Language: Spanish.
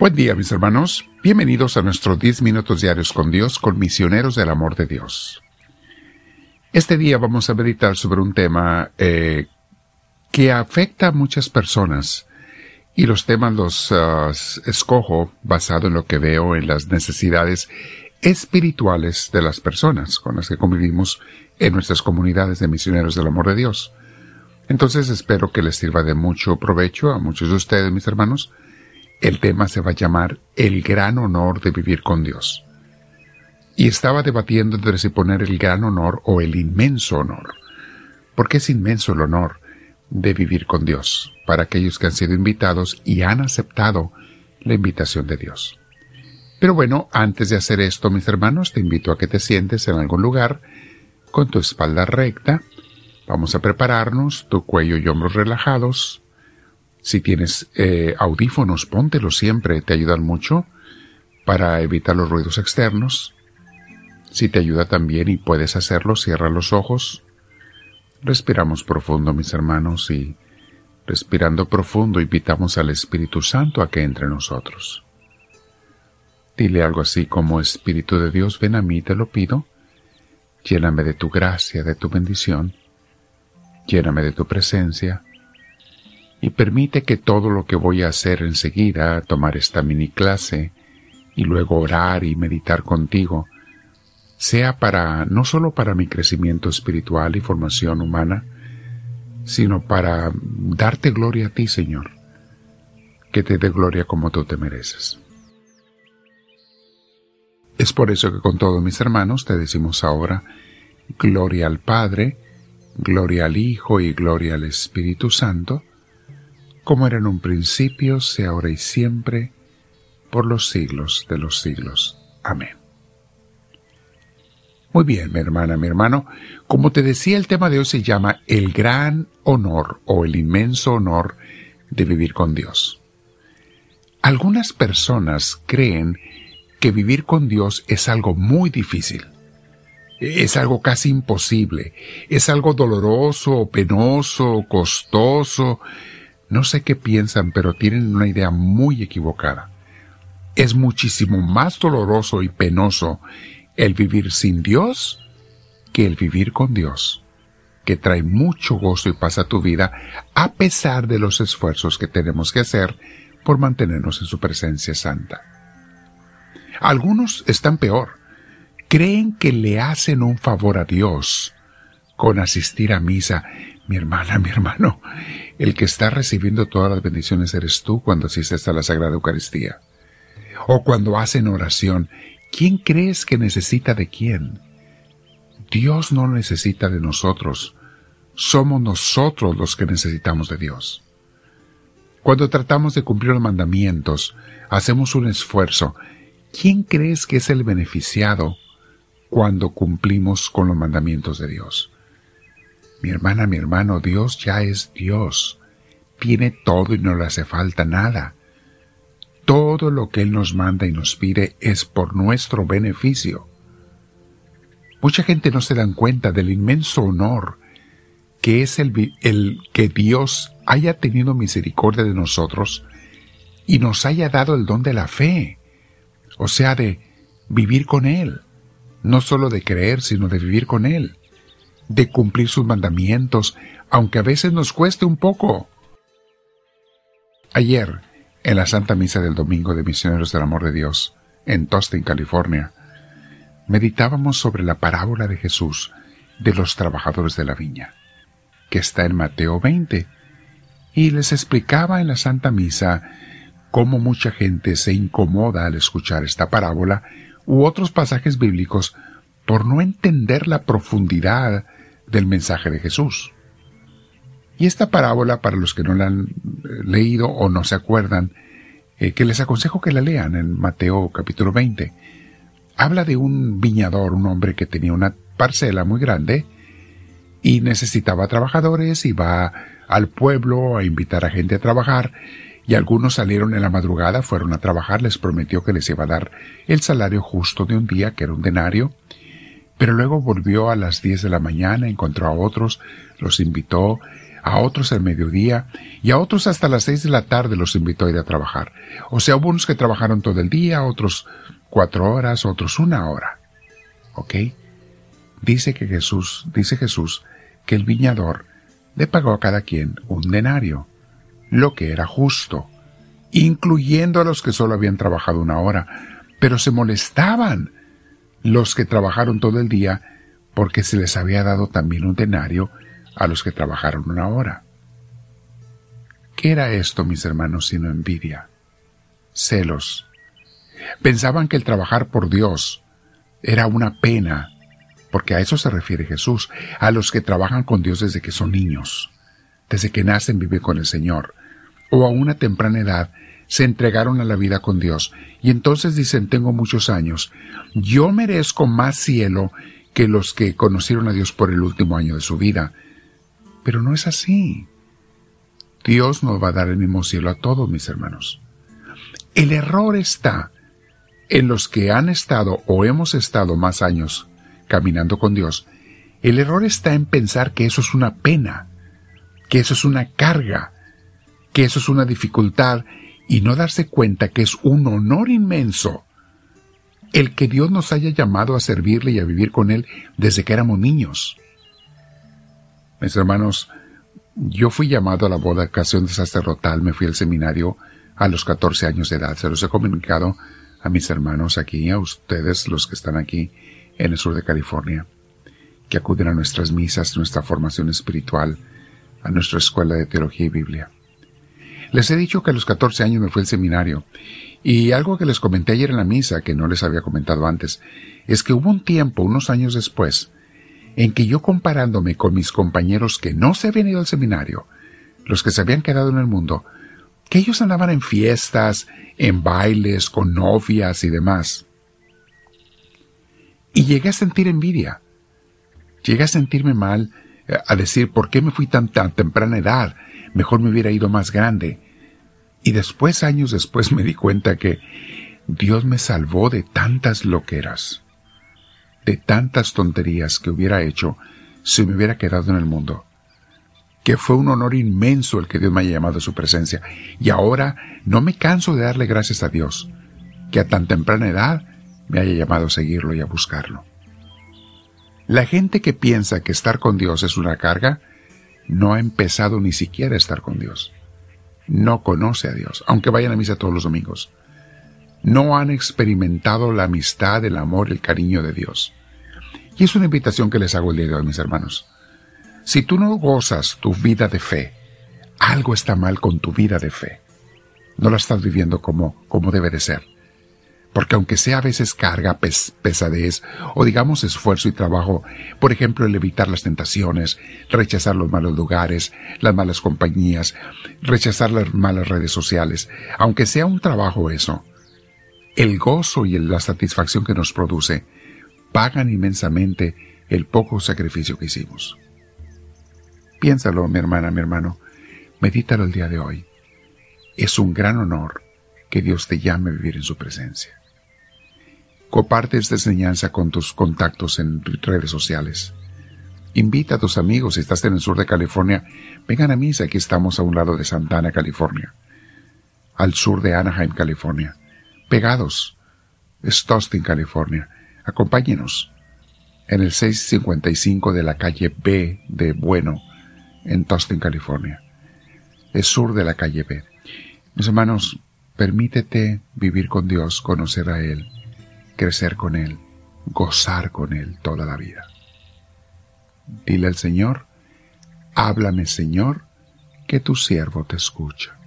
Buen día mis hermanos, bienvenidos a nuestros 10 minutos diarios con Dios, con misioneros del amor de Dios. Este día vamos a meditar sobre un tema eh, que afecta a muchas personas y los temas los uh, escojo basado en lo que veo en las necesidades espirituales de las personas con las que convivimos en nuestras comunidades de misioneros del amor de Dios. Entonces espero que les sirva de mucho provecho a muchos de ustedes, mis hermanos, el tema se va a llamar El gran honor de vivir con Dios. Y estaba debatiendo entre si poner el gran honor o el inmenso honor. Porque es inmenso el honor de vivir con Dios para aquellos que han sido invitados y han aceptado la invitación de Dios. Pero bueno, antes de hacer esto, mis hermanos, te invito a que te sientes en algún lugar con tu espalda recta. Vamos a prepararnos, tu cuello y hombros relajados, si tienes eh, audífonos, póntelos siempre, te ayudan mucho para evitar los ruidos externos. Si te ayuda también y puedes hacerlo, cierra los ojos. Respiramos profundo, mis hermanos, y respirando profundo invitamos al Espíritu Santo a que entre nosotros. Dile algo así como Espíritu de Dios, ven a mí, te lo pido. Lléname de tu gracia, de tu bendición. Lléname de tu presencia y permite que todo lo que voy a hacer enseguida, tomar esta mini clase y luego orar y meditar contigo, sea para no solo para mi crecimiento espiritual y formación humana, sino para darte gloria a ti, Señor, que te dé gloria como tú te mereces. Es por eso que con todos mis hermanos te decimos ahora, gloria al Padre, gloria al Hijo y gloria al Espíritu Santo, como era en un principio, sea ahora y siempre, por los siglos de los siglos. Amén. Muy bien, mi hermana, mi hermano, como te decía, el tema de hoy se llama el gran honor o el inmenso honor de vivir con Dios. Algunas personas creen que vivir con Dios es algo muy difícil. Es algo casi imposible. Es algo doloroso, penoso, costoso, no sé qué piensan, pero tienen una idea muy equivocada. Es muchísimo más doloroso y penoso el vivir sin Dios que el vivir con Dios, que trae mucho gozo y paz a tu vida a pesar de los esfuerzos que tenemos que hacer por mantenernos en su presencia santa. Algunos están peor. Creen que le hacen un favor a Dios con asistir a misa mi hermana, mi hermano, el que está recibiendo todas las bendiciones eres tú cuando asistes a la Sagrada Eucaristía. O cuando hacen oración, ¿quién crees que necesita de quién? Dios no necesita de nosotros, somos nosotros los que necesitamos de Dios. Cuando tratamos de cumplir los mandamientos, hacemos un esfuerzo. ¿Quién crees que es el beneficiado cuando cumplimos con los mandamientos de Dios? Mi hermana, mi hermano, Dios ya es Dios. Tiene todo y no le hace falta nada. Todo lo que Él nos manda y nos pide es por nuestro beneficio. Mucha gente no se dan cuenta del inmenso honor que es el, el que Dios haya tenido misericordia de nosotros y nos haya dado el don de la fe, o sea, de vivir con Él, no solo de creer, sino de vivir con Él de cumplir sus mandamientos, aunque a veces nos cueste un poco. Ayer, en la Santa Misa del Domingo de Misioneros del Amor de Dios, en Tostin, California, meditábamos sobre la parábola de Jesús de los trabajadores de la viña, que está en Mateo 20, y les explicaba en la Santa Misa cómo mucha gente se incomoda al escuchar esta parábola u otros pasajes bíblicos por no entender la profundidad del mensaje de Jesús. Y esta parábola, para los que no la han eh, leído o no se acuerdan, eh, que les aconsejo que la lean en Mateo capítulo 20, habla de un viñador, un hombre que tenía una parcela muy grande y necesitaba trabajadores y va al pueblo a invitar a gente a trabajar y algunos salieron en la madrugada, fueron a trabajar, les prometió que les iba a dar el salario justo de un día, que era un denario, pero luego volvió a las diez de la mañana, encontró a otros, los invitó a otros al mediodía y a otros hasta las seis de la tarde los invitó a ir a trabajar. O sea, hubo unos que trabajaron todo el día, otros cuatro horas, otros una hora. ¿Ok? Dice que Jesús, dice Jesús, que el viñador le pagó a cada quien un denario, lo que era justo, incluyendo a los que solo habían trabajado una hora, pero se molestaban los que trabajaron todo el día porque se les había dado también un denario a los que trabajaron una hora. ¿Qué era esto, mis hermanos, sino envidia? Celos. Pensaban que el trabajar por Dios era una pena, porque a eso se refiere Jesús, a los que trabajan con Dios desde que son niños, desde que nacen viven con el Señor, o a una temprana edad se entregaron a la vida con Dios, y entonces dicen, tengo muchos años, yo merezco más cielo que los que conocieron a Dios por el último año de su vida, pero no es así. Dios nos va a dar el mismo cielo a todos, mis hermanos. El error está en los que han estado o hemos estado más años caminando con Dios. El error está en pensar que eso es una pena, que eso es una carga, que eso es una dificultad y no darse cuenta que es un honor inmenso el que Dios nos haya llamado a servirle y a vivir con Él desde que éramos niños. Mis hermanos, yo fui llamado a la vocación sacerdotal, me fui al seminario a los 14 años de edad. Se los he comunicado a mis hermanos aquí, a ustedes, los que están aquí en el sur de California, que acuden a nuestras misas, nuestra formación espiritual, a nuestra escuela de teología y Biblia. Les he dicho que a los 14 años me fui al seminario, y algo que les comenté ayer en la misa, que no les había comentado antes, es que hubo un tiempo, unos años después, en que yo comparándome con mis compañeros que no se habían ido al seminario, los que se habían quedado en el mundo, que ellos andaban en fiestas, en bailes, con novias y demás. Y llegué a sentir envidia. Llegué a sentirme mal, eh, a decir, ¿por qué me fui tan, tan temprana edad? Mejor me hubiera ido más grande. Y después, años después, me di cuenta que Dios me salvó de tantas loqueras de tantas tonterías que hubiera hecho si me hubiera quedado en el mundo. Que fue un honor inmenso el que Dios me haya llamado a su presencia. Y ahora no me canso de darle gracias a Dios, que a tan temprana edad me haya llamado a seguirlo y a buscarlo. La gente que piensa que estar con Dios es una carga, no ha empezado ni siquiera a estar con Dios. No conoce a Dios, aunque vayan a misa todos los domingos no han experimentado la amistad, el amor, el cariño de Dios. Y es una invitación que les hago el día de hoy, mis hermanos. Si tú no gozas tu vida de fe, algo está mal con tu vida de fe. No la estás viviendo como, como debe de ser. Porque aunque sea a veces carga, pesadez, o digamos esfuerzo y trabajo, por ejemplo, el evitar las tentaciones, rechazar los malos lugares, las malas compañías, rechazar las malas redes sociales, aunque sea un trabajo eso, el gozo y la satisfacción que nos produce pagan inmensamente el poco sacrificio que hicimos. Piénsalo, mi hermana, mi hermano, medítalo el día de hoy. Es un gran honor que Dios te llame a vivir en su presencia. Comparte esta enseñanza con tus contactos en redes sociales. Invita a tus amigos, si estás en el sur de California, vengan a misa, aquí estamos a un lado de Santana, California, al sur de Anaheim, California pegados. Es Tustin, California. Acompáñenos en el 655 de la calle B de Bueno, en Tustin, California. Es sur de la calle B. Mis hermanos, permítete vivir con Dios, conocer a Él, crecer con Él, gozar con Él toda la vida. Dile al Señor, háblame Señor, que tu siervo te escucha.